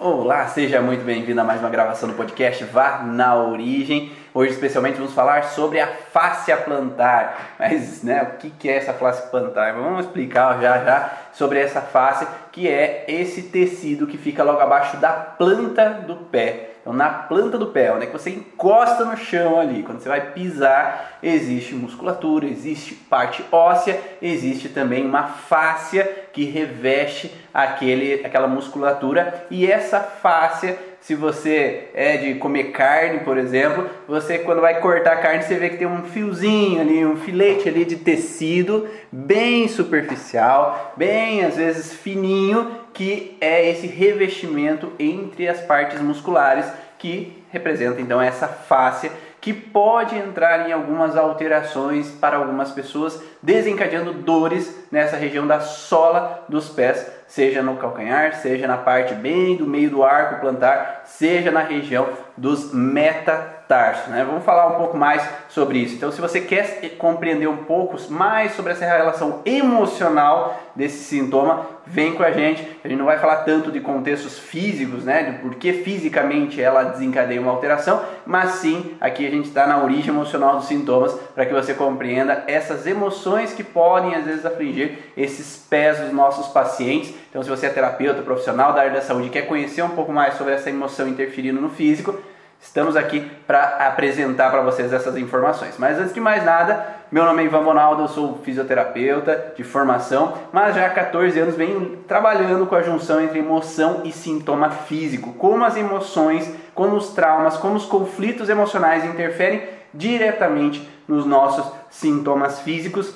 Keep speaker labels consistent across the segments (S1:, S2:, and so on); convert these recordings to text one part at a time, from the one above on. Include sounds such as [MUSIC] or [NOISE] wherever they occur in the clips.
S1: Olá, seja muito bem-vindo a mais uma gravação do podcast Vá na Origem. Hoje, especialmente, vamos falar sobre a fáscia plantar. Mas, né, o que é essa fáscia plantar? Vamos explicar já já sobre essa fáscia, que é esse tecido que fica logo abaixo da planta do pé. Então, na planta do pé, onde é que você encosta no chão ali, quando você vai pisar, existe musculatura, existe parte óssea, existe também uma fáscia que reveste aquele, aquela musculatura. E essa fáscia se você é de comer carne, por exemplo, você quando vai cortar a carne, você vê que tem um fiozinho ali, um filete ali de tecido bem superficial, bem às vezes fininho, que é esse revestimento entre as partes musculares que representa então essa fáscia que pode entrar em algumas alterações para algumas pessoas, desencadeando dores nessa região da sola dos pés, seja no calcanhar, seja na parte bem do meio do arco plantar, seja na região dos metatarsos. Né? Vamos falar um pouco mais sobre isso. Então, se você quer compreender um pouco mais sobre essa relação emocional desse sintoma, vem com a gente. A gente não vai falar tanto de contextos físicos, né, de por que fisicamente ela desencadeia uma alteração, mas sim aqui a gente está na origem emocional dos sintomas para que você compreenda essas emoções que podem às vezes afligir esses pés dos nossos pacientes. Então, se você é terapeuta, profissional da área da saúde quer conhecer um pouco mais sobre essa emoção interferindo no físico, Estamos aqui para apresentar para vocês essas informações. Mas antes de mais nada, meu nome é Ivan Bonaldo, eu sou fisioterapeuta de formação, mas já há 14 anos venho trabalhando com a junção entre emoção e sintoma físico. Como as emoções, como os traumas, como os conflitos emocionais interferem diretamente nos nossos sintomas físicos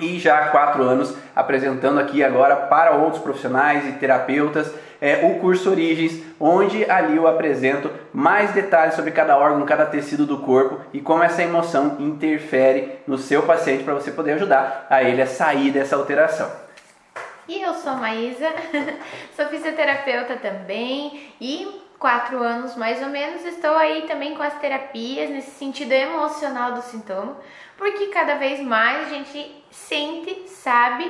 S1: e já há quatro anos apresentando aqui agora para outros profissionais e terapeutas é, o curso Origens, onde ali eu apresento mais detalhes sobre cada órgão, cada tecido do corpo e como essa emoção interfere no seu paciente para você poder ajudar a ele a sair dessa alteração.
S2: E eu sou Maísa, [LAUGHS] sou fisioterapeuta também e quatro anos mais ou menos estou aí também com as terapias nesse sentido emocional do sintoma, porque cada vez mais a gente sente, sabe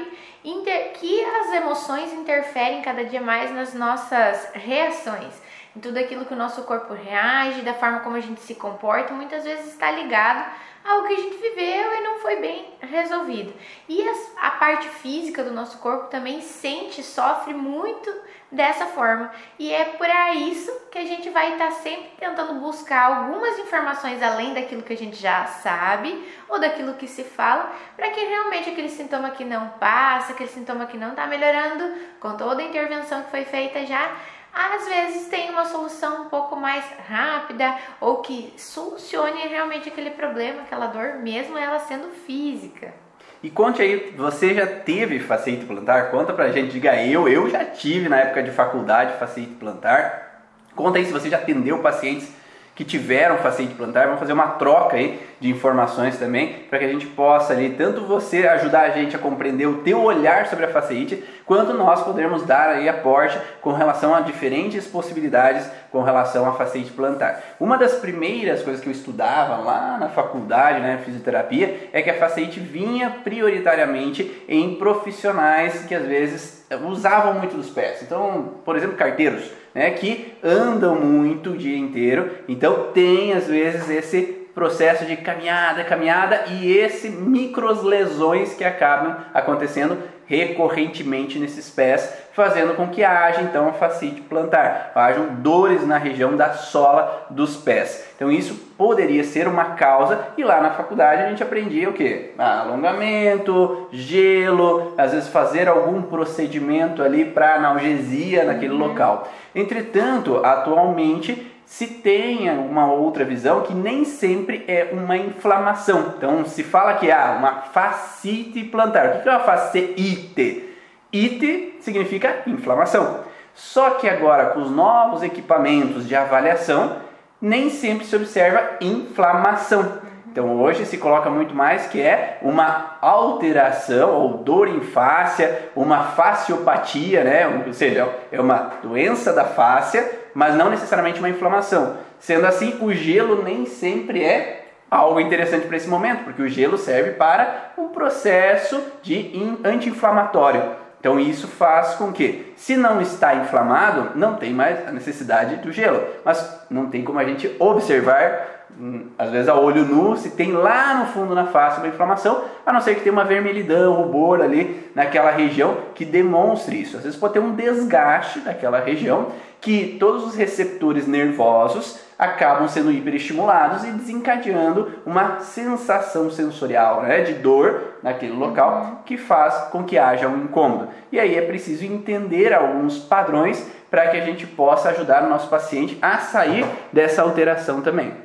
S2: que as emoções interferem cada dia mais nas nossas reações, em tudo aquilo que o nosso corpo reage, da forma como a gente se comporta, muitas vezes está ligado ao que a gente viveu e não foi bem resolvido. E a, parte física do nosso corpo também sente, sofre muito dessa forma. E é por isso que a gente vai estar sempre tentando buscar algumas informações além daquilo que a gente já sabe ou daquilo que se fala, para que realmente aquele sintoma que não passa, aquele sintoma que não está melhorando, com toda a intervenção que foi feita já, às vezes tem uma solução um pouco mais rápida ou que solucione realmente aquele problema, aquela dor, mesmo ela sendo física.
S1: E conte aí, você já teve facete plantar? Conta pra gente, diga eu, eu já tive na época de faculdade facete plantar. Conta aí se você já atendeu pacientes que tiveram facete plantar, vamos fazer uma troca aí de informações também, para que a gente possa ali, tanto você ajudar a gente a compreender o teu olhar sobre a facete, quanto nós podermos dar aí aporte com relação a diferentes possibilidades com relação à facete plantar. Uma das primeiras coisas que eu estudava lá na faculdade, né, fisioterapia, é que a facete vinha prioritariamente em profissionais que às vezes usavam muito dos pés. Então, por exemplo, carteiros, né, que andam muito o dia inteiro. Então, tem às vezes esse processo de caminhada, caminhada e esse micros lesões que acabam acontecendo recorrentemente nesses pés, fazendo com que haja então a fascite plantar, hajam dores na região da sola dos pés. Então isso poderia ser uma causa e lá na faculdade a gente aprendia o que? Alongamento, gelo, às vezes fazer algum procedimento ali para analgesia naquele uhum. local. Entretanto, atualmente se tenha uma outra visão que nem sempre é uma inflamação. Então se fala que há uma fascite plantar. O que é uma fasciite? Ite significa inflamação. Só que agora com os novos equipamentos de avaliação, nem sempre se observa inflamação. Então hoje se coloca muito mais que é uma alteração ou dor em fáscia, uma fasciopatia, né? ou seja, é uma doença da fáscia mas não necessariamente uma inflamação. Sendo assim, o gelo nem sempre é algo interessante para esse momento, porque o gelo serve para um processo de anti-inflamatório. Então isso faz com que, se não está inflamado, não tem mais a necessidade do gelo. Mas não tem como a gente observar, às vezes a olho nu, se tem lá no fundo na face uma inflamação, a não ser que tenha uma vermelhidão, rubor ali naquela região que demonstre isso. Às vezes pode ter um desgaste daquela região que todos os receptores nervosos acabam sendo hiperestimulados e desencadeando uma sensação sensorial né, de dor naquele local que faz com que haja um incômodo. E aí é preciso entender alguns padrões para que a gente possa ajudar o nosso paciente a sair dessa alteração também.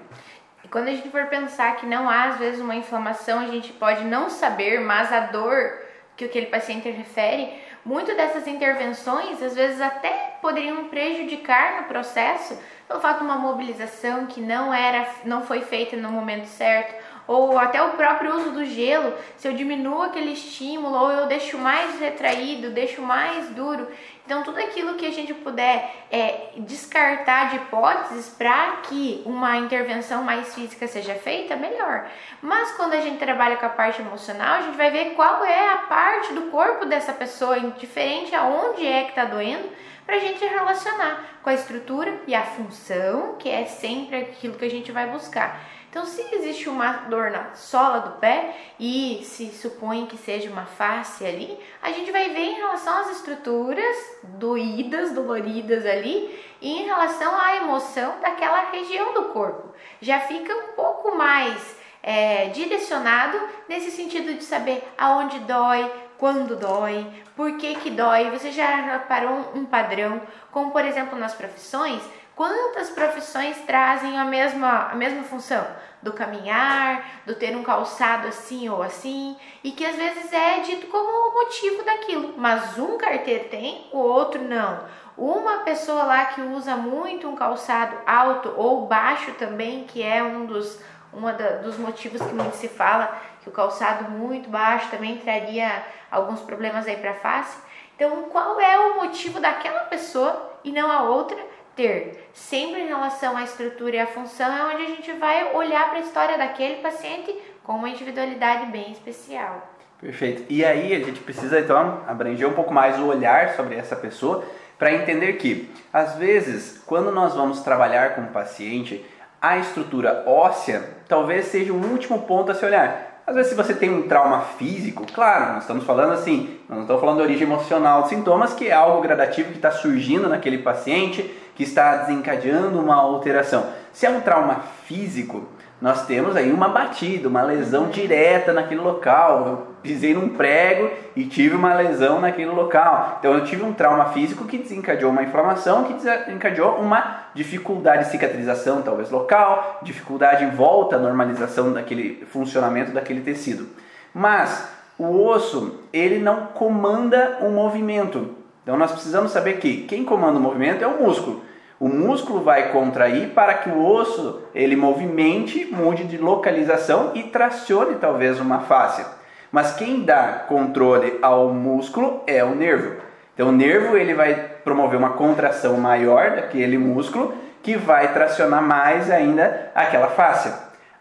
S2: E quando a gente for pensar que não há às vezes uma inflamação, a gente pode não saber, mas a dor que aquele paciente refere, muito dessas intervenções às vezes até poderiam prejudicar no processo pelo fato de uma mobilização que não era, não foi feita no momento certo, ou até o próprio uso do gelo, se eu diminuo aquele estímulo ou eu deixo mais retraído, deixo mais duro. Então, tudo aquilo que a gente puder é, descartar de hipóteses para que uma intervenção mais física seja feita, melhor. Mas quando a gente trabalha com a parte emocional, a gente vai ver qual é a parte do corpo dessa pessoa, indiferente aonde é que está doendo, para a gente relacionar com a estrutura e a função, que é sempre aquilo que a gente vai buscar. Então, se existe uma dor na sola do pé e se supõe que seja uma face ali, a gente vai ver em relação às estruturas doídas, doloridas ali e em relação à emoção daquela região do corpo. Já fica um pouco mais é, direcionado nesse sentido de saber aonde dói, quando dói, por que que dói. Você já reparou um padrão, como por exemplo nas profissões, quantas profissões trazem a mesma, a mesma função? Do caminhar, do ter um calçado assim ou assim, e que às vezes é dito como o motivo daquilo, mas um carteiro tem, o outro não. Uma pessoa lá que usa muito um calçado alto ou baixo também, que é um dos um dos motivos que muito se fala que o calçado muito baixo também traria alguns problemas aí para a face. Então, qual é o motivo daquela pessoa e não a outra ter? Sempre em relação à estrutura e à função é onde a gente vai olhar para a história daquele paciente com uma individualidade bem especial.
S1: Perfeito. E aí a gente precisa então abranger um pouco mais o olhar sobre essa pessoa para entender que, às vezes, quando nós vamos trabalhar com um paciente, a estrutura óssea talvez seja o último ponto a se olhar. Às vezes, se você tem um trauma físico, claro, nós estamos falando assim, não estamos falando de origem emocional de sintomas, que é algo gradativo que está surgindo naquele paciente, que está desencadeando uma alteração. Se é um trauma físico, nós temos aí uma batida, uma lesão direta naquele local. Eu pisei num prego e tive uma lesão naquele local. Então eu tive um trauma físico que desencadeou uma inflamação, que desencadeou uma dificuldade de cicatrização, talvez local, dificuldade em volta à normalização daquele funcionamento daquele tecido. Mas o osso, ele não comanda o movimento. Então nós precisamos saber que quem comanda o movimento é o músculo. O músculo vai contrair para que o osso ele movimente, mude de localização e tracione talvez uma face. Mas quem dá controle ao músculo é o nervo. Então o nervo ele vai promover uma contração maior daquele músculo que vai tracionar mais ainda aquela face.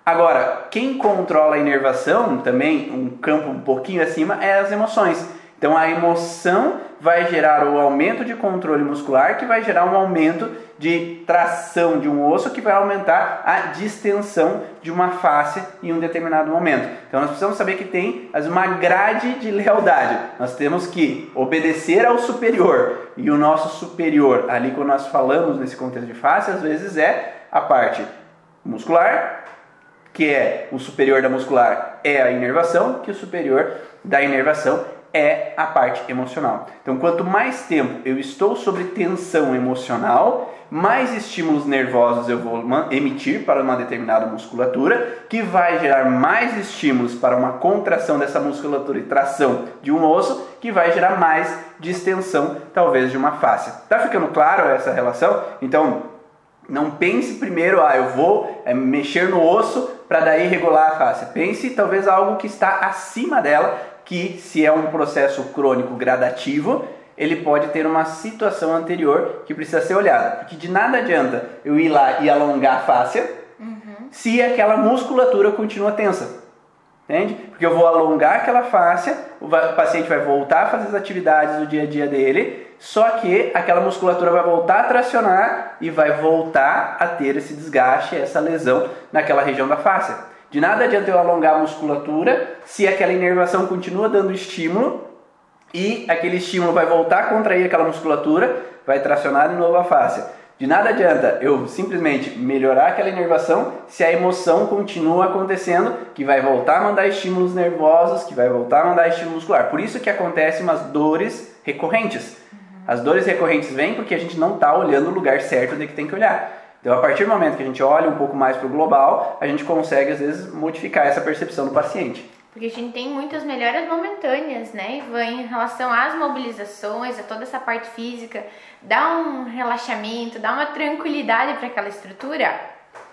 S1: Agora, quem controla a inervação, também um campo um pouquinho acima, é as emoções. Então a emoção vai gerar o aumento de controle muscular, que vai gerar um aumento de tração de um osso, que vai aumentar a distensão de uma face em um determinado momento. Então nós precisamos saber que tem uma grade de lealdade. Nós temos que obedecer ao superior. E o nosso superior, ali quando nós falamos nesse contexto de face, às vezes é a parte muscular, que é o superior da muscular é a inervação, que o superior da inervação é a parte emocional. Então, quanto mais tempo eu estou sob tensão emocional, mais estímulos nervosos eu vou emitir para uma determinada musculatura, que vai gerar mais estímulos para uma contração dessa musculatura e tração de um osso, que vai gerar mais distensão, talvez, de uma face. Tá ficando claro essa relação? Então, não pense primeiro, ah, eu vou é, mexer no osso para daí regular a face. Pense talvez algo que está acima dela que se é um processo crônico gradativo, ele pode ter uma situação anterior que precisa ser olhada. Porque de nada adianta eu ir lá e alongar a fáscia uhum. se aquela musculatura continua tensa. Entende? Porque eu vou alongar aquela fáscia, o paciente vai voltar a fazer as atividades do dia a dia dele, só que aquela musculatura vai voltar a tracionar e vai voltar a ter esse desgaste, essa lesão naquela região da fáscia. De nada adianta eu alongar a musculatura se aquela inervação continua dando estímulo e aquele estímulo vai voltar a contrair aquela musculatura, vai tracionar de novo a fáscia. De nada adianta eu simplesmente melhorar aquela inervação se a emoção continua acontecendo, que vai voltar a mandar estímulos nervosos, que vai voltar a mandar estímulo muscular. Por isso que acontecem umas dores recorrentes. As dores recorrentes vêm porque a gente não está olhando o lugar certo onde que tem que olhar. Então, a partir do momento que a gente olha um pouco mais para o global, a gente consegue, às vezes, modificar essa percepção do paciente.
S2: Porque a gente tem muitas melhoras momentâneas, né, Ivan, em relação às mobilizações, a toda essa parte física. Dá um relaxamento, dá uma tranquilidade para aquela estrutura?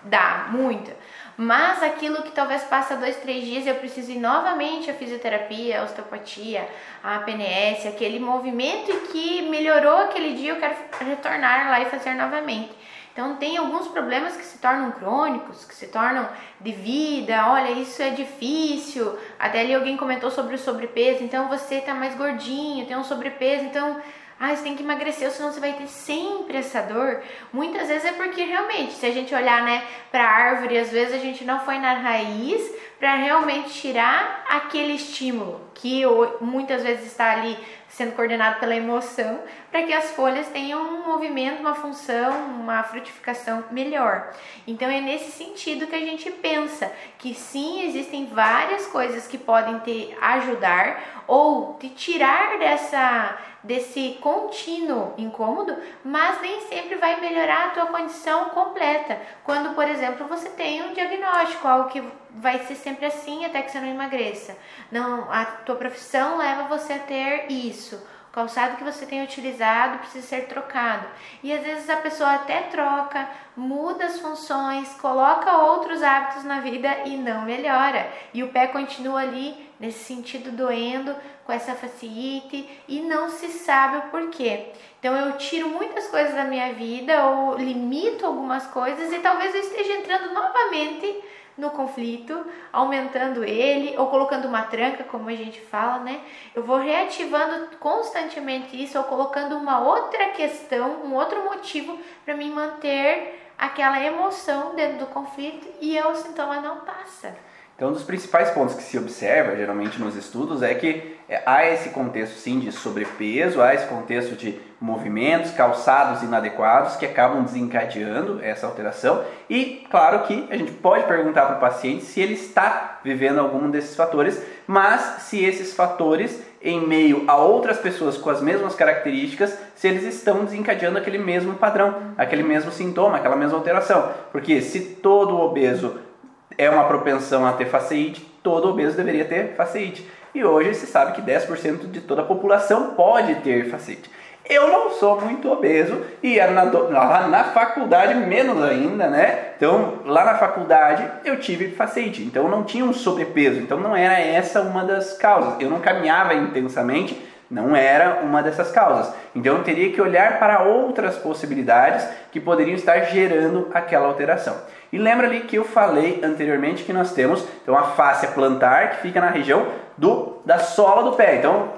S2: Dá, muito. Mas aquilo que talvez passa dois, três dias eu preciso ir novamente à fisioterapia, a osteopatia, a PNS, aquele movimento que melhorou aquele dia, eu quero retornar lá e fazer novamente. Então tem alguns problemas que se tornam crônicos, que se tornam de vida, olha, isso é difícil. Até ali alguém comentou sobre o sobrepeso, então você tá mais gordinho, tem um sobrepeso, então ah, você tem que emagrecer, senão você vai ter sempre essa dor. Muitas vezes é porque realmente, se a gente olhar, né, para a árvore, às vezes a gente não foi na raiz para realmente tirar aquele estímulo que muitas vezes está ali sendo coordenado pela emoção, para que as folhas tenham um movimento, uma função, uma frutificação melhor. Então é nesse sentido que a gente pensa que sim, existem várias coisas que podem te ajudar ou te tirar dessa desse contínuo incômodo, mas nem sempre vai melhorar a tua condição completa. Quando, por exemplo, você tem um diagnóstico, algo que vai ser sempre assim até que você não emagreça. Não, a tua profissão leva você a ter isso. O calçado que você tem utilizado precisa ser trocado. E às vezes a pessoa até troca, muda as funções, coloca outros hábitos na vida e não melhora. E o pé continua ali nesse sentido doendo, com essa fasciite e não se sabe o porquê. Então eu tiro muitas coisas da minha vida ou limito algumas coisas e talvez eu esteja entrando novamente no conflito, aumentando ele ou colocando uma tranca, como a gente fala, né? Eu vou reativando constantemente isso ou colocando uma outra questão, um outro motivo para me manter aquela emoção dentro do conflito e o sintoma não passa.
S1: Então, um dos principais pontos que se observa, geralmente nos estudos, é que é, há esse contexto sim de sobrepeso, há esse contexto de movimentos, calçados inadequados que acabam desencadeando essa alteração. E, claro que a gente pode perguntar para o paciente se ele está vivendo algum desses fatores, mas se esses fatores, em meio a outras pessoas com as mesmas características, se eles estão desencadeando aquele mesmo padrão, aquele mesmo sintoma, aquela mesma alteração. Porque se todo obeso é uma propensão a ter faceite, todo obeso deveria ter faceite. E hoje se sabe que 10% de toda a população pode ter faceite. Eu não sou muito obeso e na, lá na faculdade menos ainda, né? Então, lá na faculdade eu tive faceite, então eu não tinha um sobrepeso, então não era essa uma das causas. Eu não caminhava intensamente, não era uma dessas causas. Então eu teria que olhar para outras possibilidades que poderiam estar gerando aquela alteração. E lembra ali que eu falei anteriormente que nós temos então a face plantar que fica na região do da sola do pé. Então,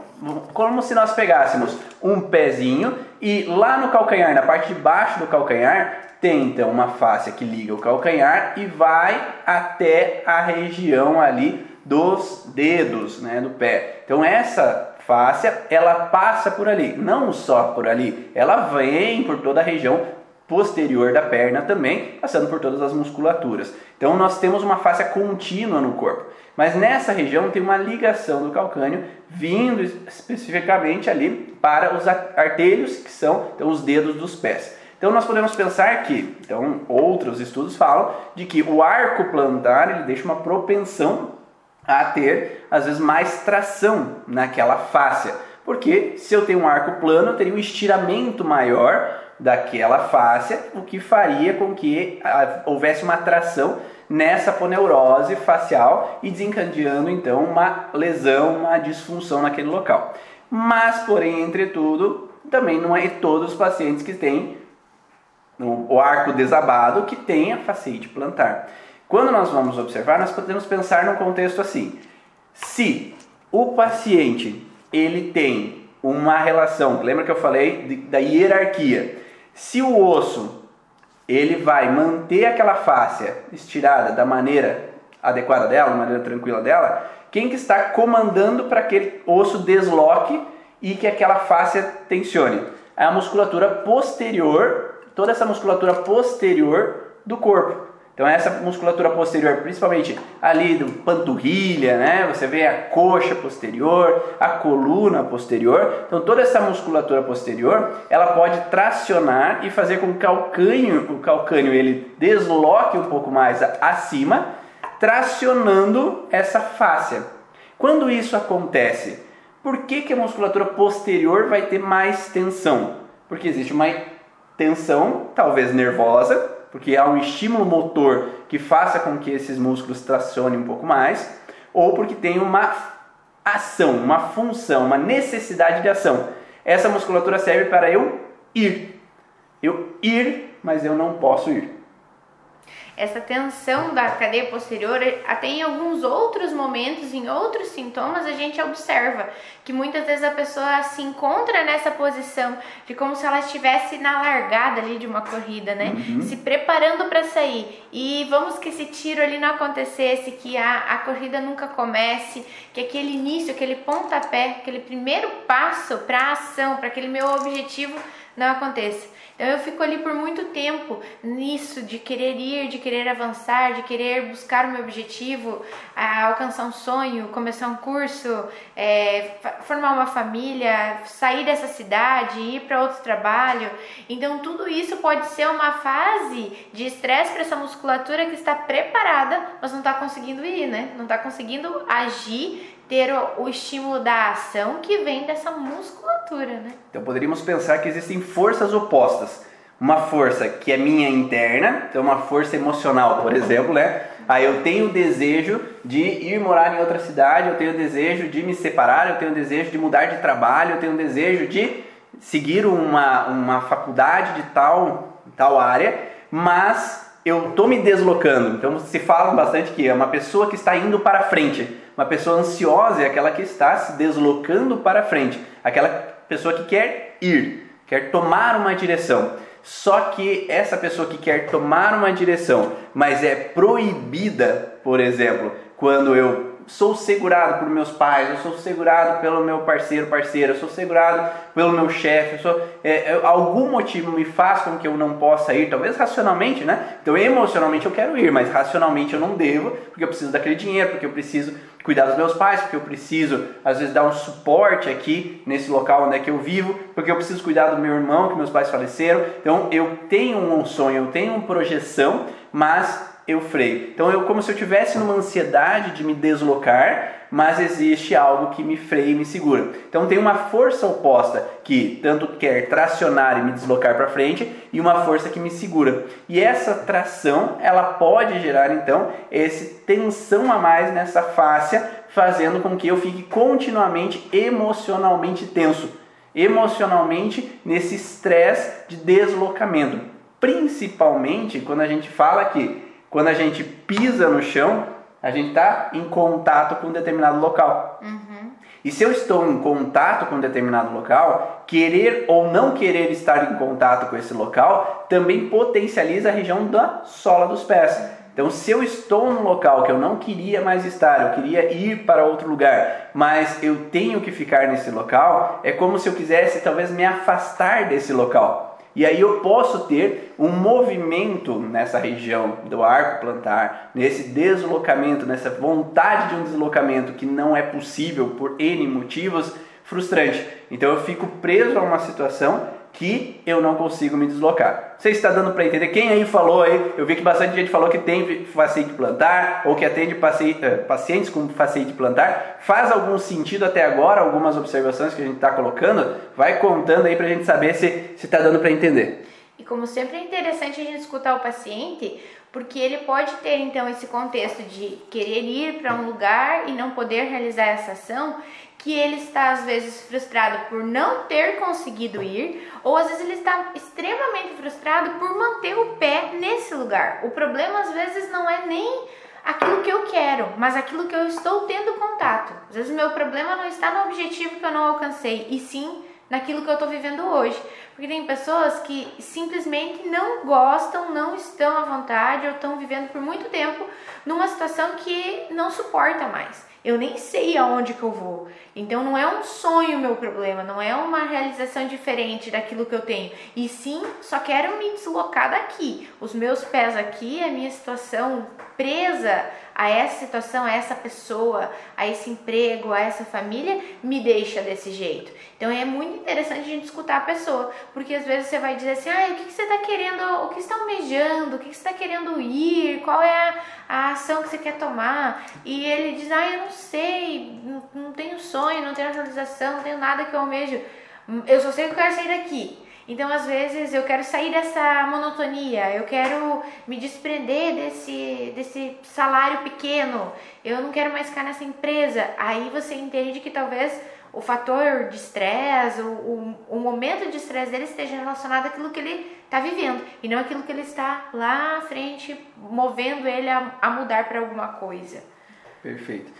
S1: como se nós pegássemos um pezinho e lá no calcanhar, na parte de baixo do calcanhar, tem então uma face que liga o calcanhar e vai até a região ali dos dedos, né, do pé. Então essa fáscia, ela passa por ali, não só por ali, ela vem por toda a região posterior da perna também, passando por todas as musculaturas. Então nós temos uma face contínua no corpo, mas nessa região tem uma ligação do calcânio vindo especificamente ali para os artelhos, que são então, os dedos dos pés. Então nós podemos pensar que, então outros estudos falam de que o arco plantar ele deixa uma propensão a ter às vezes mais tração naquela face, porque se eu tenho um arco plano, eu teria um estiramento maior daquela face, o que faria com que ah, houvesse uma atração nessa poneurose facial e desencadeando então uma lesão, uma disfunção naquele local. Mas, porém, entretudo, também não é todos os pacientes que têm o arco desabado que têm a faciite plantar. Quando nós vamos observar, nós podemos pensar num contexto assim: se o paciente ele tem uma relação, lembra que eu falei da hierarquia? Se o osso ele vai manter aquela fáscia estirada da maneira adequada dela, da maneira tranquila dela, quem que está comandando para que aquele osso desloque e que aquela fáscia tensione? É a musculatura posterior, toda essa musculatura posterior do corpo. Então essa musculatura posterior, principalmente ali do panturrilha, né? Você vê a coxa posterior, a coluna posterior. Então toda essa musculatura posterior, ela pode tracionar e fazer com que o calcânio, o calcânio ele desloque um pouco mais acima, tracionando essa fáscia. Quando isso acontece, por que, que a musculatura posterior vai ter mais tensão? Porque existe uma tensão, talvez nervosa, porque há um estímulo motor que faça com que esses músculos tracionem um pouco mais, ou porque tem uma ação, uma função, uma necessidade de ação. Essa musculatura serve para eu ir. Eu ir, mas eu não posso ir
S2: essa tensão da cadeia posterior, até em alguns outros momentos, em outros sintomas, a gente observa que muitas vezes a pessoa se encontra nessa posição de como se ela estivesse na largada ali de uma corrida, né? Uhum. Se preparando para sair. E vamos que esse tiro ali não acontecesse, que a, a corrida nunca comece, que aquele início, aquele pontapé, aquele primeiro passo para a ação, para aquele meu objetivo não aconteça. Então eu fico ali por muito tempo nisso de querer ir, de querer avançar, de querer buscar o meu objetivo, alcançar um sonho, começar um curso, é, formar uma família, sair dessa cidade, ir para outro trabalho. Então tudo isso pode ser uma fase de estresse para essa musculatura que está preparada, mas não está conseguindo ir, né? Não está conseguindo agir ter o, o, estímulo da ação que vem dessa musculatura, né?
S1: Então poderíamos pensar que existem forças opostas. Uma força que é minha interna, então uma força emocional, por exemplo, né? Aí eu tenho o desejo de ir morar em outra cidade, eu tenho o desejo de me separar, eu tenho o desejo de mudar de trabalho, eu tenho o desejo de seguir uma, uma faculdade de tal, tal área, mas eu estou me deslocando. Então se fala bastante que é uma pessoa que está indo para frente. Uma pessoa ansiosa é aquela que está se deslocando para frente, aquela pessoa que quer ir, quer tomar uma direção. Só que essa pessoa que quer tomar uma direção, mas é proibida, por exemplo, quando eu sou segurado por meus pais, eu sou segurado pelo meu parceiro, parceira, eu sou segurado pelo meu chefe, sou, é, é, algum motivo me faz com que eu não possa ir, talvez racionalmente, né? Então emocionalmente eu quero ir, mas racionalmente eu não devo, porque eu preciso daquele dinheiro, porque eu preciso cuidar dos meus pais, porque eu preciso às vezes dar um suporte aqui nesse local onde é que eu vivo, porque eu preciso cuidar do meu irmão que meus pais faleceram. Então eu tenho um sonho, eu tenho uma projeção, mas eu freio. Então eu como se eu tivesse numa ansiedade de me deslocar, mas existe algo que me freia e me segura. Então tem uma força oposta que tanto quer tracionar e me deslocar para frente e uma força que me segura. E essa tração, ela pode gerar então esse tensão a mais nessa fáscia, fazendo com que eu fique continuamente emocionalmente tenso, emocionalmente nesse estresse de deslocamento. Principalmente quando a gente fala que quando a gente pisa no chão, a gente está em contato com um determinado local. Uhum. E se eu estou em contato com um determinado local, querer ou não querer estar em contato com esse local também potencializa a região da sola dos pés. Então, se eu estou num local que eu não queria mais estar, eu queria ir para outro lugar, mas eu tenho que ficar nesse local, é como se eu quisesse talvez me afastar desse local. E aí eu posso ter um movimento nessa região do arco plantar, nesse deslocamento, nessa vontade de um deslocamento que não é possível por N motivos, frustrante. Então eu fico preso a uma situação que eu não consigo me deslocar. Você está dando para entender? Quem aí falou aí? Eu vi que bastante gente falou que tem paciente plantar ou que atende eh, pacientes com paciente plantar. Faz algum sentido até agora? Algumas observações que a gente está colocando? Vai contando aí para a gente saber se está dando para entender.
S2: E como sempre é interessante a gente escutar o paciente, porque ele pode ter então esse contexto de querer ir para um lugar e não poder realizar essa ação, que ele está às vezes frustrado por não ter conseguido ir, ou às vezes ele está extremamente frustrado por manter o pé nesse lugar. O problema às vezes não é nem aquilo que eu quero, mas aquilo que eu estou tendo contato. Às vezes o meu problema não está no objetivo que eu não alcancei, e sim naquilo que eu estou vivendo hoje. Porque tem pessoas que simplesmente não gostam, não estão à vontade ou estão vivendo por muito tempo numa situação que não suporta mais. Eu nem sei aonde que eu vou. Então não é um sonho meu problema, não é uma realização diferente daquilo que eu tenho. E sim, só quero me deslocar daqui. Os meus pés aqui, a minha situação presa a essa situação, a essa pessoa, a esse emprego, a essa família, me deixa desse jeito. Então é muito interessante a gente escutar a pessoa, porque às vezes você vai dizer assim, ah, o que, você está querendo, o que está almejando, o que, que você está querendo ir, qual é a, a, ação que você quer tomar, e ele diz, ah, eu não sei, não, tenho sonho, não tenho realização, não tenho nada que eu almejo, eu só sei que eu quero sair daqui. Então, às vezes, eu quero sair dessa monotonia, eu quero me desprender desse, desse salário pequeno, eu não quero mais ficar nessa empresa. Aí você entende que talvez o fator de estresse, o, o, o, momento de estresse dele esteja relacionado àquilo que ele está vivendo e não aquilo que ele está lá à frente movendo ele a, a mudar para alguma coisa.
S1: Perfeito.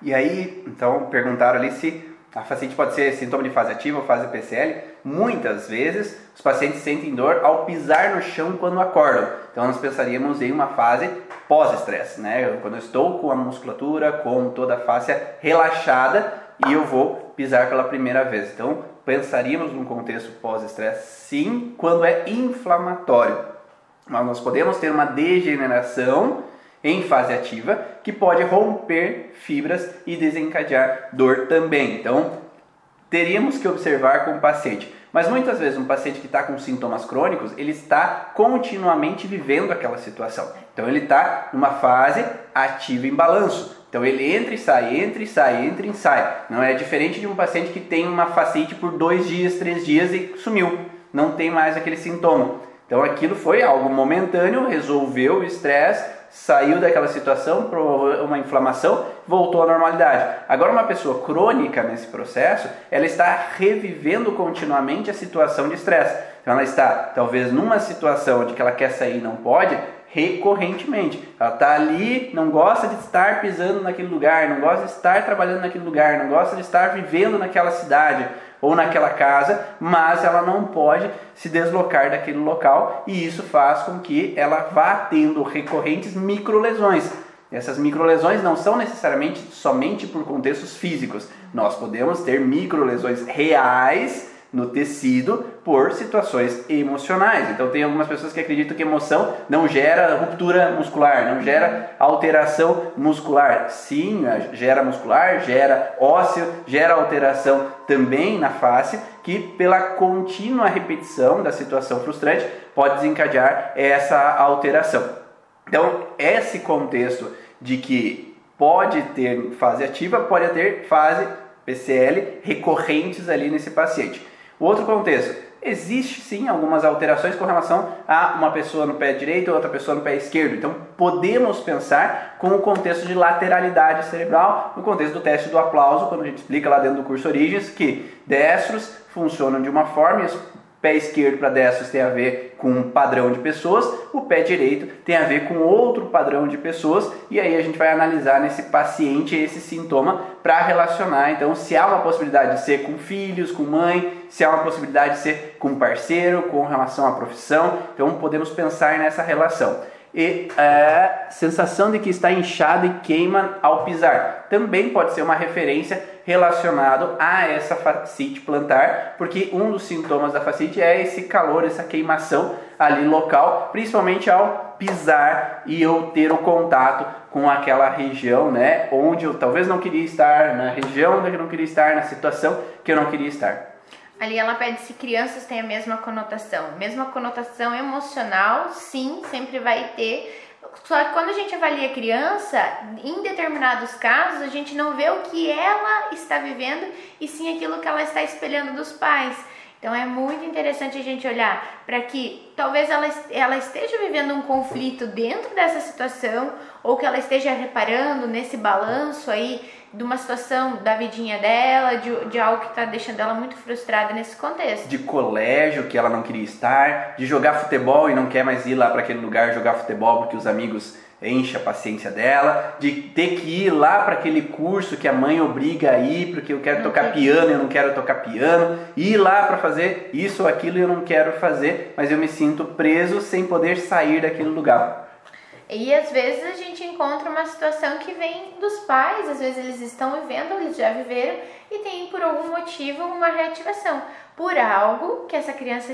S1: E aí, então, perguntaram ali se a facite pode ser sintoma de fase ativa ou fase PCL. Muitas vezes os pacientes sentem dor ao pisar no chão quando acordam. Então nós pensaríamos em uma fase pós-estresse, né? Quando eu estou com a musculatura, com toda a face relaxada e eu vou pisar pela primeira vez. Então pensaríamos num contexto pós-estresse, sim, quando é inflamatório. Mas nós podemos ter uma degeneração em fase ativa, que pode romper fibras e desencadear dor também. Então, teríamos que observar com o paciente. Mas muitas vezes um paciente que está com sintomas crônicos, ele está continuamente vivendo aquela situação. Então ele está numa fase ativa em balanço. Então ele entra e sai, entra e sai, entra e sai. Não é diferente de um paciente que tem uma facite por dois dias, três dias e sumiu. Não tem mais aquele sintoma. Então aquilo foi algo momentâneo, resolveu o estresse, saiu daquela situação, provocou uma inflamação, voltou à normalidade. Agora, uma pessoa crônica nesse processo, ela está revivendo continuamente a situação de estresse. Então, ela está talvez numa situação de que ela quer sair e não pode, recorrentemente. Ela está ali, não gosta de estar pisando naquele lugar, não gosta de estar trabalhando naquele lugar, não gosta de estar vivendo naquela cidade ou naquela casa, mas ela não pode se deslocar daquele local e isso faz com que ela vá tendo recorrentes microlesões. Essas microlesões não são necessariamente somente por contextos físicos. Nós podemos ter microlesões reais no tecido por situações emocionais. Então tem algumas pessoas que acreditam que emoção não gera ruptura muscular, não gera alteração muscular. Sim, gera muscular, gera ósseo, gera alteração também na face, que pela contínua repetição da situação frustrante pode desencadear essa alteração. Então, esse contexto de que pode ter fase ativa, pode ter fase PCL recorrentes ali nesse paciente. Outro contexto, existe sim algumas alterações com relação a uma pessoa no pé direito outra pessoa no pé esquerdo. Então podemos pensar com o contexto de lateralidade cerebral, no contexto do teste do aplauso, quando a gente explica lá dentro do curso Origens que destros funcionam de uma forma e pé esquerdo para destros tem a ver com um padrão de pessoas, o pé direito tem a ver com outro padrão de pessoas, e aí a gente vai analisar nesse paciente esse sintoma para relacionar. Então, se há uma possibilidade de ser com filhos, com mãe, se há uma possibilidade de ser com parceiro, com relação à profissão, então podemos pensar nessa relação e a sensação de que está inchado e queima ao pisar. Também pode ser uma referência relacionado a essa fascite plantar, porque um dos sintomas da fascite é esse calor, essa queimação ali local, principalmente ao pisar e eu ter o contato com aquela região, né, onde eu talvez não queria estar, na região onde eu não queria estar, na situação que eu não queria estar.
S2: Ali ela pede se crianças têm a mesma conotação. Mesma conotação emocional, sim, sempre vai ter. Só que quando a gente avalia a criança, em determinados casos, a gente não vê o que ela está vivendo e sim aquilo que ela está espelhando dos pais. Então é muito interessante a gente olhar para que talvez ela, ela esteja vivendo um conflito dentro dessa situação ou que ela esteja reparando nesse balanço aí de uma situação da vidinha dela, de, de algo que está deixando ela muito frustrada nesse contexto.
S1: De colégio que ela não queria estar, de jogar futebol e não quer mais ir lá para aquele lugar jogar futebol porque os amigos enchem a paciência dela, de ter que ir lá para aquele curso que a mãe obriga a ir porque eu quero tocar piano e eu não quero tocar piano, ir lá para fazer isso ou aquilo e eu não quero fazer, mas eu me sinto preso sem poder sair daquele lugar.
S2: E às vezes a gente encontra uma situação que vem dos pais, às vezes eles estão vivendo, eles já viveram e tem por algum motivo uma reativação por algo que essa criança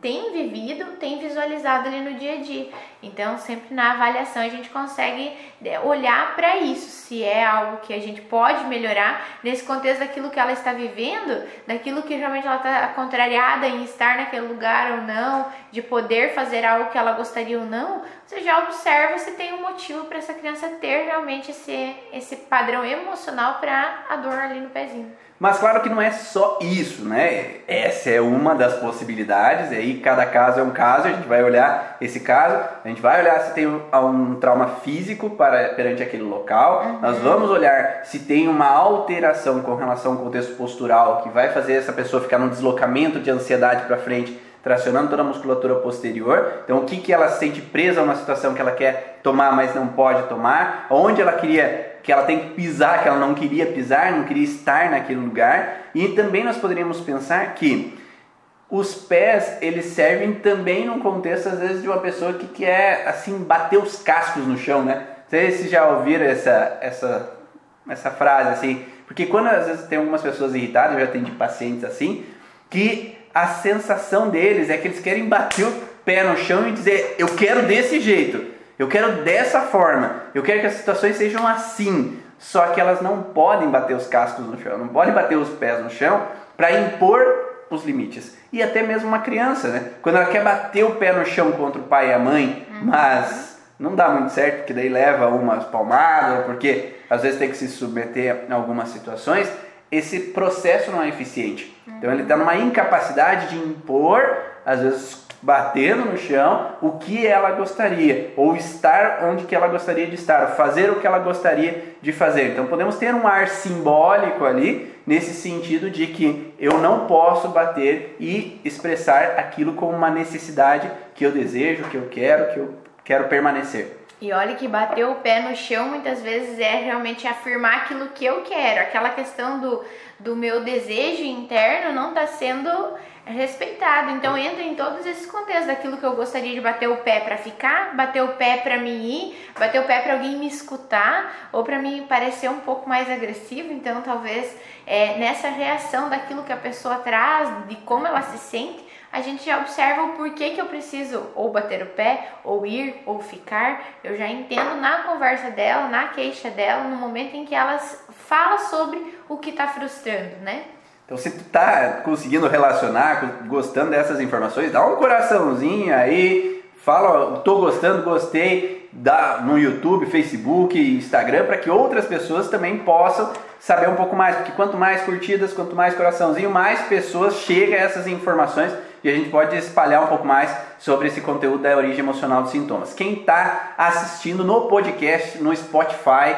S2: tem vivido, tem visualizado ali no dia a dia. Então, sempre na avaliação a gente consegue é, olhar para isso, se é algo que a gente pode melhorar nesse contexto daquilo que ela está vivendo, daquilo que realmente ela está contrariada em estar naquele lugar ou não, de poder fazer algo que ela gostaria ou não. Você já observa se tem um motivo para essa criança ter realmente esse, esse padrão emocional para a dor ali no pezinho.
S1: Mas claro que não é só isso, né? Essa é uma das possibilidades, e aí cada caso é um caso, a gente vai olhar esse caso, a gente vai olhar se tem um, um trauma físico para, perante aquele local, uhum. nós vamos olhar se tem uma alteração com relação ao contexto postural que vai fazer essa pessoa ficar num deslocamento de ansiedade para frente, tracionando toda a musculatura posterior. Então, o que, que ela sente presa a uma situação que ela quer tomar, mas não pode tomar, onde ela queria que ela tem que pisar, que ela não queria pisar, não queria estar naquele lugar. E também nós poderíamos pensar que os pés, eles servem também num contexto às vezes de uma pessoa que quer assim bater os cascos no chão, né? Sei se já ouviram essa essa essa frase assim, porque quando às vezes tem algumas pessoas irritadas, eu já atendi pacientes assim, que a sensação deles é que eles querem bater o pé no chão e dizer, eu quero desse jeito. Eu quero dessa forma. Eu quero que as situações sejam assim. Só que elas não podem bater os cascos no chão, não podem bater os pés no chão para impor os limites. E até mesmo uma criança, né? Quando ela quer bater o pé no chão contra o pai e a mãe, uhum. mas não dá muito certo, porque daí leva umas palmadas, porque às vezes tem que se submeter a algumas situações, esse processo não é eficiente. Então ele está numa incapacidade de impor, às vezes batendo no chão o que ela gostaria, ou estar onde que ela gostaria de estar, fazer o que ela gostaria de fazer. Então podemos ter um ar simbólico ali, nesse sentido de que eu não posso bater e expressar aquilo como uma necessidade que eu desejo, que eu quero, que eu quero permanecer.
S2: E olha que bater o pé no chão muitas vezes é realmente afirmar aquilo que eu quero. Aquela questão do, do meu desejo interno não está sendo respeitado. Então entra em todos esses contextos daquilo que eu gostaria de bater o pé para ficar, bater o pé para me ir, bater o pé para alguém me escutar ou para me parecer um pouco mais agressivo. Então talvez é, nessa reação daquilo que a pessoa traz, de como ela se sente, a gente já observa o porquê que eu preciso ou bater o pé, ou ir, ou ficar. Eu já entendo na conversa dela, na queixa dela, no momento em que ela fala sobre o que está frustrando, né?
S1: Então, se tu tá conseguindo relacionar, gostando dessas informações, dá um coraçãozinho aí, fala, tô gostando, gostei, dá no YouTube, Facebook, Instagram, para que outras pessoas também possam saber um pouco mais, porque quanto mais curtidas, quanto mais coraçãozinho, mais pessoas chegam a essas informações e a gente pode espalhar um pouco mais sobre esse conteúdo da origem emocional dos sintomas. Quem está assistindo no podcast, no Spotify,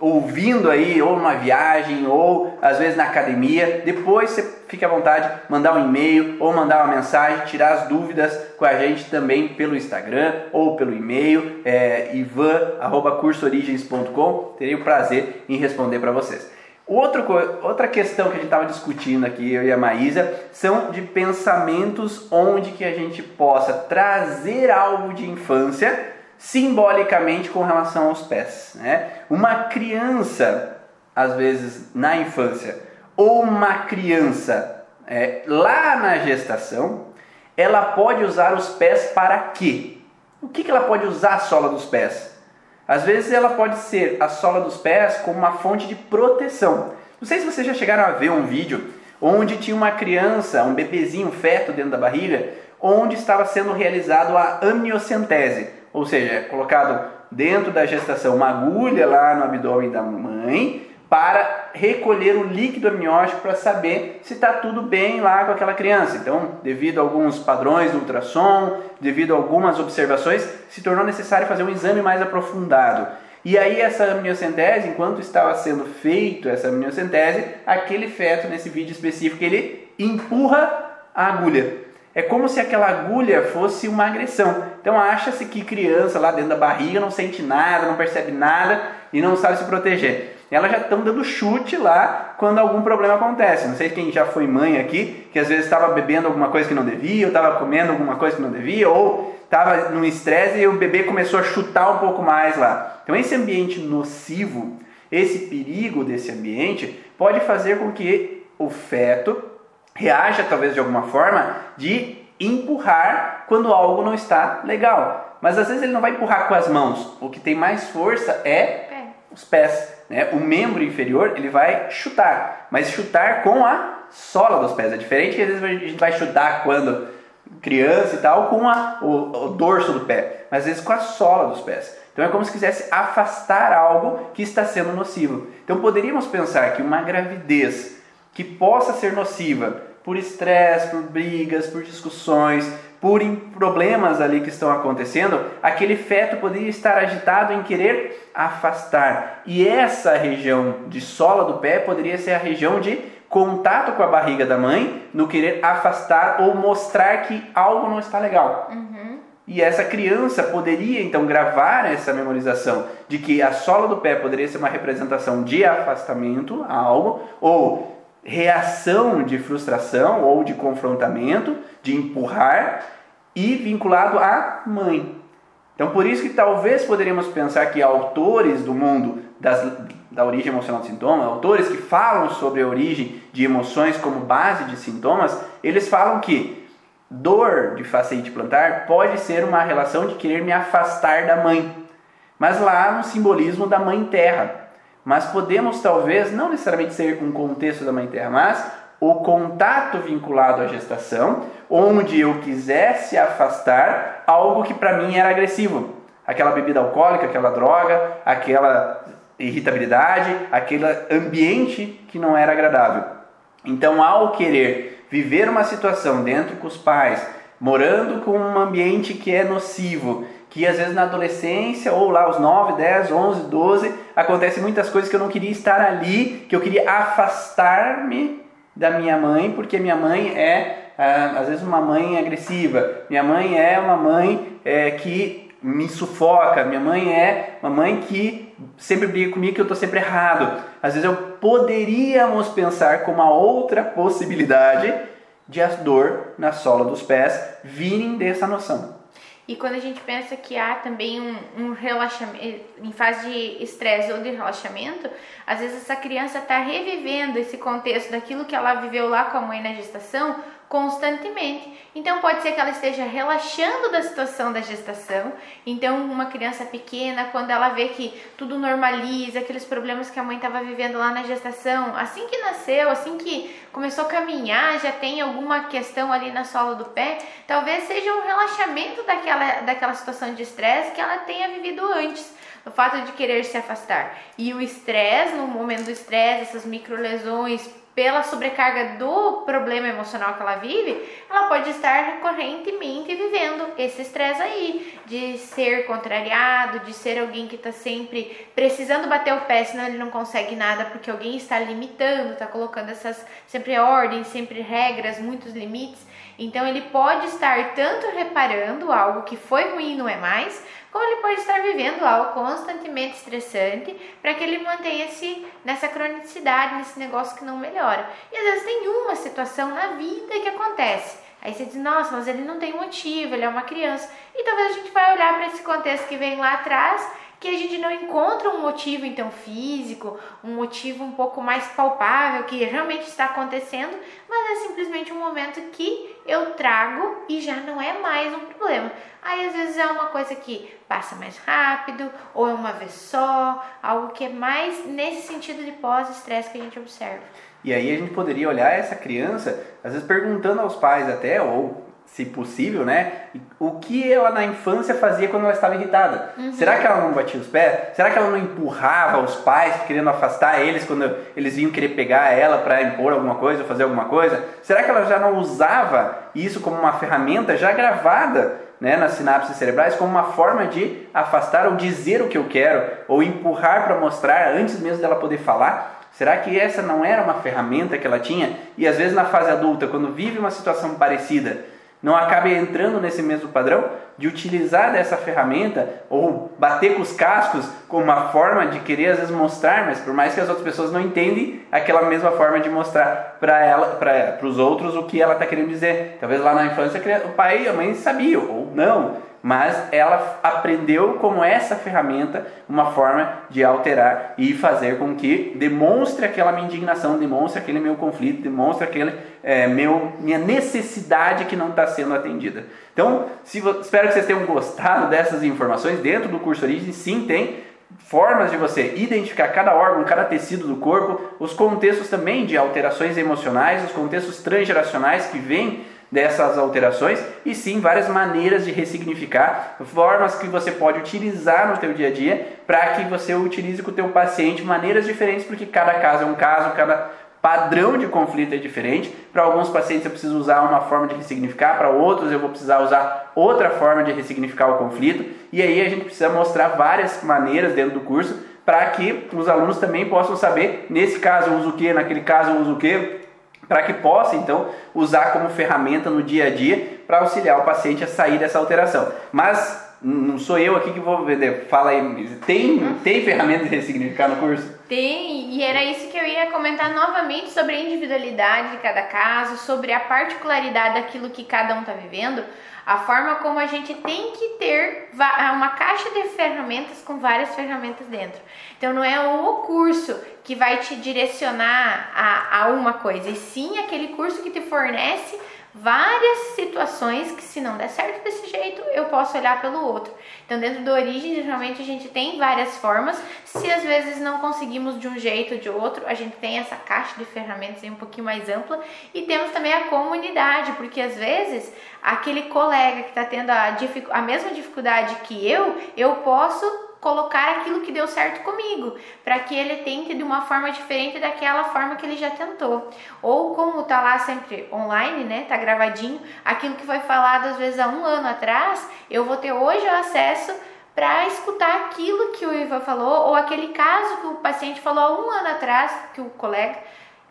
S1: ouvindo aí, ou numa viagem, ou às vezes na academia, depois você fica à vontade, mandar um e-mail ou mandar uma mensagem, tirar as dúvidas com a gente também pelo Instagram ou pelo e-mail, é, ivan.cursoorigens.com. Terei o prazer em responder para vocês. Outro, outra questão que a gente estava discutindo aqui, eu e a Maísa, são de pensamentos onde que a gente possa trazer algo de infância simbolicamente com relação aos pés. Né? Uma criança, às vezes na infância, ou uma criança é, lá na gestação, ela pode usar os pés para quê? O que, que ela pode usar a sola dos pés? Às vezes ela pode ser a sola dos pés como uma fonte de proteção. Não sei se vocês já chegaram a ver um vídeo onde tinha uma criança, um bebezinho, um feto dentro da barriga, onde estava sendo realizado a amniocentese ou seja, é colocado dentro da gestação uma agulha lá no abdômen da mãe para recolher o líquido amniótico para saber se está tudo bem lá com aquela criança. Então, devido a alguns padrões do ultrassom, devido a algumas observações, se tornou necessário fazer um exame mais aprofundado. E aí essa amniocentese, enquanto estava sendo feito essa amniocentese, aquele feto nesse vídeo específico ele empurra a agulha. É como se aquela agulha fosse uma agressão. Então acha-se que criança lá dentro da barriga não sente nada, não percebe nada e não sabe se proteger. Elas já estão dando chute lá quando algum problema acontece. Não sei quem já foi mãe aqui, que às vezes estava bebendo alguma coisa que não devia, ou estava comendo alguma coisa que não devia, ou estava num estresse e o bebê começou a chutar um pouco mais lá. Então esse ambiente nocivo, esse perigo desse ambiente, pode fazer com que o feto reaja talvez de alguma forma de empurrar quando algo não está legal. Mas às vezes ele não vai empurrar com as mãos. O que tem mais força é os pés. Né? O membro inferior ele vai chutar, mas chutar com a sola dos pés. É diferente que às vezes a gente vai chutar quando criança e tal com a, o, o dorso do pé, mas às vezes com a sola dos pés. Então é como se quisesse afastar algo que está sendo nocivo. Então poderíamos pensar que uma gravidez que possa ser nociva por estresse, por brigas, por discussões, por problemas ali que estão acontecendo, aquele feto poderia estar agitado em querer afastar. E essa região de sola do pé poderia ser a região de contato com a barriga da mãe, no querer afastar ou mostrar que algo não está legal. Uhum. E essa criança poderia então gravar essa memorização de que a sola do pé poderia ser uma representação de afastamento a algo, ou reação de frustração ou de confrontamento, de empurrar e vinculado à mãe. Então, por isso que talvez poderíamos pensar que autores do mundo das, da origem emocional do sintoma, autores que falam sobre a origem de emoções como base de sintomas, eles falam que dor de facete plantar pode ser uma relação de querer me afastar da mãe, mas lá no simbolismo da mãe terra. Mas podemos talvez não necessariamente ser um contexto da Mãe Terra, mas o contato vinculado à gestação, onde eu quisesse afastar algo que para mim era agressivo. Aquela bebida alcoólica, aquela droga, aquela irritabilidade, aquele ambiente que não era agradável. Então, ao querer viver uma situação dentro com os pais, morando com um ambiente que é nocivo, que às vezes na adolescência, ou lá aos 9, 10, 11, 12, acontece muitas coisas que eu não queria estar ali, que eu queria afastar-me da minha mãe, porque minha mãe é, ah, às vezes, uma mãe agressiva, minha mãe é uma mãe é, que me sufoca, minha mãe é uma mãe que sempre briga comigo que eu estou sempre errado. Às vezes eu poderíamos pensar com uma outra possibilidade de a dor na sola dos pés virem dessa noção.
S2: E quando a gente pensa que há também um, um relaxamento, em fase de estresse ou de relaxamento, às vezes essa criança está revivendo esse contexto daquilo que ela viveu lá com a mãe na gestação constantemente. Então pode ser que ela esteja relaxando da situação da gestação. Então uma criança pequena, quando ela vê que tudo normaliza, aqueles problemas que a mãe estava vivendo lá na gestação, assim que nasceu, assim que começou a caminhar, já tem alguma questão ali na sola do pé, talvez seja um relaxamento daquela, daquela situação de estresse que ela tenha vivido antes o fato de querer se afastar. E o estresse, no momento do estresse, essas microlesões, pela sobrecarga do problema emocional que ela vive, ela pode estar recorrentemente vivendo esse estresse aí, de ser contrariado, de ser alguém que está sempre precisando bater o pé, senão ele não consegue nada, porque alguém está limitando, está colocando essas sempre ordens, sempre regras, muitos limites. Então ele pode estar tanto reparando algo que foi ruim e não é mais, como ele pode estar vivendo algo constantemente estressante para que ele mantenha-se nessa cronicidade, nesse negócio que não melhora. E às vezes tem uma situação na vida que acontece. Aí você diz, nossa, mas ele não tem motivo, ele é uma criança. E talvez a gente vai olhar para esse contexto que vem lá atrás que a gente não encontra um motivo então físico, um motivo um pouco mais palpável que realmente está acontecendo, mas é simplesmente um momento que eu trago e já não é mais um problema. Aí às vezes é uma coisa que passa mais rápido ou é uma vez só, algo que é mais nesse sentido de pós-estresse que a gente observa.
S1: E aí a gente poderia olhar essa criança, às vezes perguntando aos pais até, ou se possível, né? O que ela na infância fazia quando ela estava irritada? Uhum. Será que ela não batia os pés? Será que ela não empurrava os pais querendo afastar eles quando eles vinham querer pegar ela para impor alguma coisa, fazer alguma coisa? Será que ela já não usava isso como uma ferramenta já gravada né, nas sinapses cerebrais como uma forma de afastar ou dizer o que eu quero ou empurrar para mostrar antes mesmo dela poder falar? Será que essa não era uma ferramenta que ela tinha? E às vezes na fase adulta, quando vive uma situação parecida, não acabe entrando nesse mesmo padrão de utilizar dessa ferramenta ou bater com os cascos como uma forma de querer às vezes mostrar, mas por mais que as outras pessoas não entendem aquela mesma forma de mostrar para ela, para os outros o que ela está querendo dizer. Talvez lá na infância o pai e a mãe sabiam ou não, mas ela aprendeu como essa ferramenta uma forma de alterar e fazer com que demonstre aquela minha indignação, demonstre aquele meu conflito, demonstre aquele é, meu, minha necessidade que não está sendo atendida. Então, se, espero que vocês tenham gostado dessas informações. Dentro do curso Origem, sim, tem formas de você identificar cada órgão, cada tecido do corpo, os contextos também de alterações emocionais, os contextos transgeracionais que vêm dessas alterações e sim várias maneiras de ressignificar, formas que você pode utilizar no teu dia a dia para que você utilize com o teu paciente maneiras diferentes, porque cada caso é um caso, cada padrão de conflito é diferente. Para alguns pacientes eu preciso usar uma forma de ressignificar, para outros eu vou precisar usar outra forma de ressignificar o conflito. E aí a gente precisa mostrar várias maneiras dentro do curso para que os alunos também possam saber, nesse caso eu uso o que, naquele caso eu uso o que, para que possa então usar como ferramenta no dia a dia para auxiliar o paciente a sair dessa alteração. Mas não sou eu aqui que vou vender. Fala aí, tem, tem ferramenta de ressignificar no curso?
S2: Tem, e era isso que eu ia comentar novamente sobre a individualidade de cada caso, sobre a particularidade daquilo que cada um está vivendo, a forma como a gente tem que ter uma caixa de ferramentas com várias ferramentas dentro. Então não é o curso que vai te direcionar a, a uma coisa, e sim aquele curso que te fornece várias situações que se não der certo desse jeito, eu posso olhar pelo outro. Então, dentro do Origem, geralmente a gente tem várias formas. Se às vezes não conseguimos de um jeito ou de outro, a gente tem essa caixa de ferramentas um pouquinho mais ampla e temos também a comunidade, porque às vezes aquele colega que está tendo a, a mesma dificuldade que eu, eu posso colocar aquilo que deu certo comigo, para que ele tente de uma forma diferente daquela forma que ele já tentou. Ou como tá lá sempre online, né, tá gravadinho, aquilo que foi falado às vezes há um ano atrás, eu vou ter hoje o acesso para escutar aquilo que o Ivan falou ou aquele caso que o paciente falou há um ano atrás, que o colega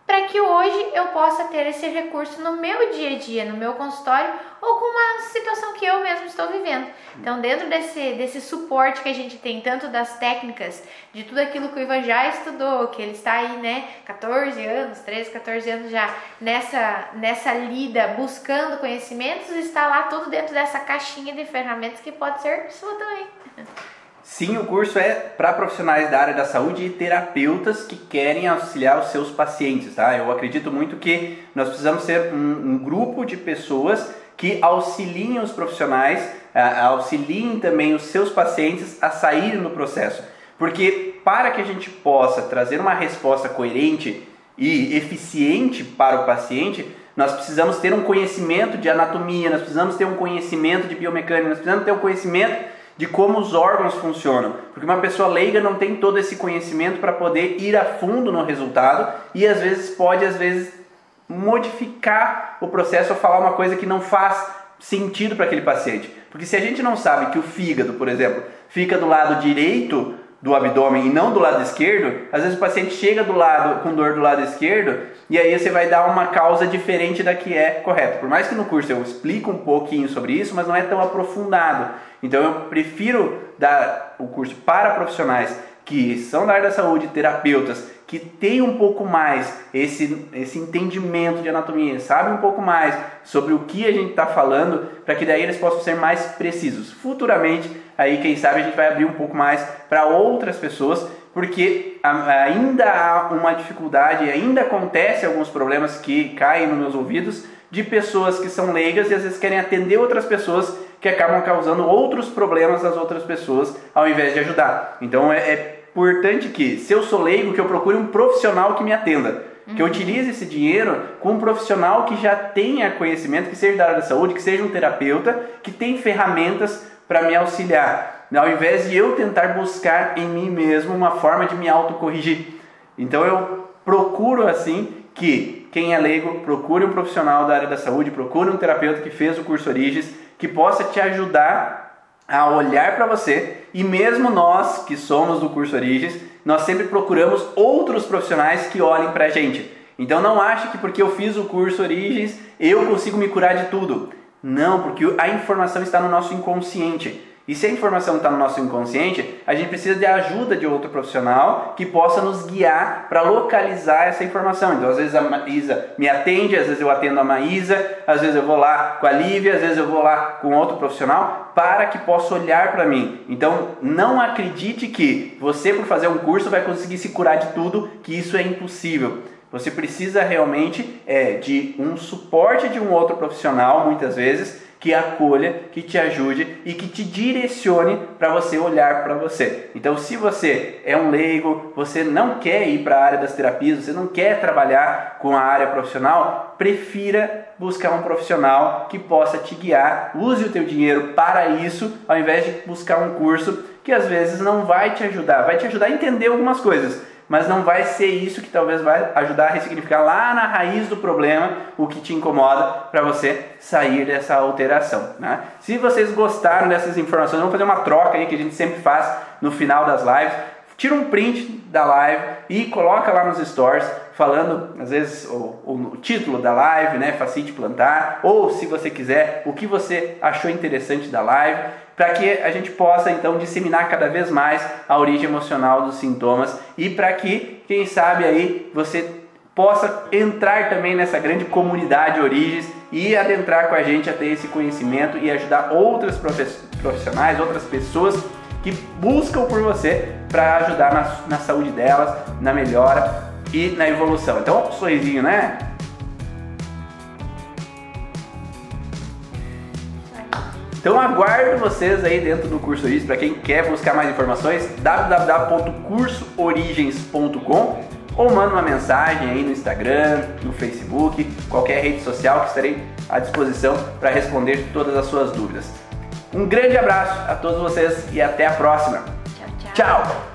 S2: para que hoje eu possa ter esse recurso no meu dia a dia, no meu consultório ou com uma situação que eu mesmo estou vivendo. Então, dentro desse, desse suporte que a gente tem, tanto das técnicas, de tudo aquilo que o Ivan já estudou, que ele está aí, né, 14 anos, 13, 14 anos já nessa, nessa lida, buscando conhecimentos, está lá tudo dentro dessa caixinha de ferramentas que pode ser sua também. [LAUGHS]
S1: Sim, o curso é para profissionais da área da saúde e terapeutas que querem auxiliar os seus pacientes, tá? Eu acredito muito que nós precisamos ser um, um grupo de pessoas que auxiliem os profissionais, auxiliem também os seus pacientes a saírem do processo. Porque para que a gente possa trazer uma resposta coerente e eficiente para o paciente, nós precisamos ter um conhecimento de anatomia, nós precisamos ter um conhecimento de biomecânica, nós precisamos ter um conhecimento de como os órgãos funcionam, porque uma pessoa leiga não tem todo esse conhecimento para poder ir a fundo no resultado e às vezes pode às vezes modificar o processo ou falar uma coisa que não faz sentido para aquele paciente. Porque se a gente não sabe que o fígado, por exemplo, fica do lado direito do abdômen e não do lado esquerdo, às vezes o paciente chega do lado com dor do lado esquerdo e aí você vai dar uma causa diferente da que é correta. Por mais que no curso eu explique um pouquinho sobre isso, mas não é tão aprofundado. Então eu prefiro dar o curso para profissionais que são da área da saúde, terapeutas, que têm um pouco mais esse, esse entendimento de anatomia, sabem um pouco mais sobre o que a gente está falando, para que daí eles possam ser mais precisos. Futuramente, aí quem sabe a gente vai abrir um pouco mais para outras pessoas, porque ainda há uma dificuldade, ainda acontece alguns problemas que caem nos meus ouvidos de pessoas que são leigas e às vezes querem atender outras pessoas que acabam causando outros problemas às outras pessoas ao invés de ajudar. Então é, é importante que, se eu sou leigo, que eu procure um profissional que me atenda. Uhum. Que eu utilize esse dinheiro com um profissional que já tenha conhecimento, que seja da área da saúde, que seja um terapeuta, que tem ferramentas para me auxiliar. Ao invés de eu tentar buscar em mim mesmo uma forma de me autocorrigir. Então eu procuro assim que quem é leigo procure um profissional da área da saúde, procure um terapeuta que fez o curso Origens, que possa te ajudar a olhar para você e mesmo nós que somos do curso Origens, nós sempre procuramos outros profissionais que olhem para a gente. Então não ache que porque eu fiz o curso Origens eu consigo me curar de tudo. Não, porque a informação está no nosso inconsciente. E se a informação está no nosso inconsciente, a gente precisa de ajuda de outro profissional que possa nos guiar para localizar essa informação. Então, às vezes a Maísa me atende, às vezes eu atendo a Maísa, às vezes eu vou lá com a Lívia, às vezes eu vou lá com outro profissional para que possa olhar para mim. Então, não acredite que você, por fazer um curso, vai conseguir se curar de tudo, que isso é impossível. Você precisa realmente é, de um suporte de um outro profissional, muitas vezes, que acolha, que te ajude e que te direcione para você olhar para você. Então, se você é um leigo, você não quer ir para a área das terapias, você não quer trabalhar com a área profissional, prefira buscar um profissional que possa te guiar. Use o teu dinheiro para isso, ao invés de buscar um curso que às vezes não vai te ajudar, vai te ajudar a entender algumas coisas, mas não vai ser isso que talvez vai ajudar a ressignificar lá na raiz do problema o que te incomoda para você sair dessa alteração. Né? Se vocês gostaram dessas informações, vamos fazer uma troca aí que a gente sempre faz no final das lives. Tira um print da live e coloca lá nos stories falando, às vezes, o, o, o título da live, né? Facite plantar, ou se você quiser, o que você achou interessante da live para que a gente possa então disseminar cada vez mais a origem emocional dos sintomas e para que, quem sabe aí, você possa entrar também nessa grande comunidade Origens e adentrar com a gente a ter esse conhecimento e ajudar outras profissionais, outras pessoas que buscam por você para ajudar na, na saúde delas, na melhora e na evolução. Então, sorrisinho, né? Então aguardo vocês aí dentro do curso Origens para quem quer buscar mais informações, www.cursoorigens.com ou manda uma mensagem aí no Instagram, no Facebook, qualquer rede social que estarei à disposição para responder todas as suas dúvidas. Um grande abraço a todos vocês e até a próxima.
S2: tchau. tchau.
S1: tchau.